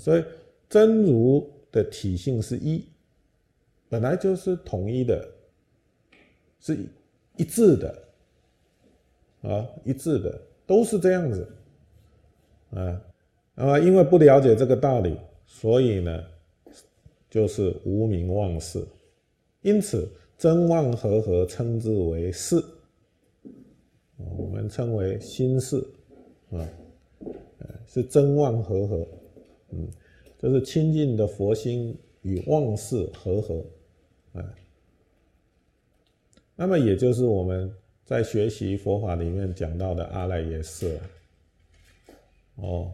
所以真如的体性是一，本来就是统一的，是一致的，啊，一致的，都是这样子，啊，那么因为不了解这个道理，所以呢，就是无名妄事，因此真妄合合称之为事，我们称为心事，啊，是真妄合合，嗯，就是清净的佛心与妄事合合，啊，那么也就是我们在学习佛法里面讲到的阿赖耶识，哦，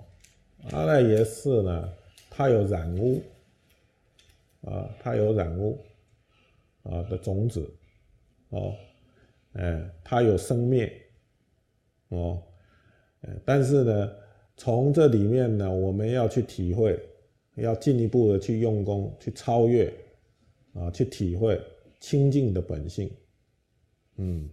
阿赖耶识呢，它有染污，啊，它有染污，啊的种子，哦，哎，它有生灭，哦，但是呢。从这里面呢，我们要去体会，要进一步的去用功，去超越，啊，去体会清净的本性，嗯。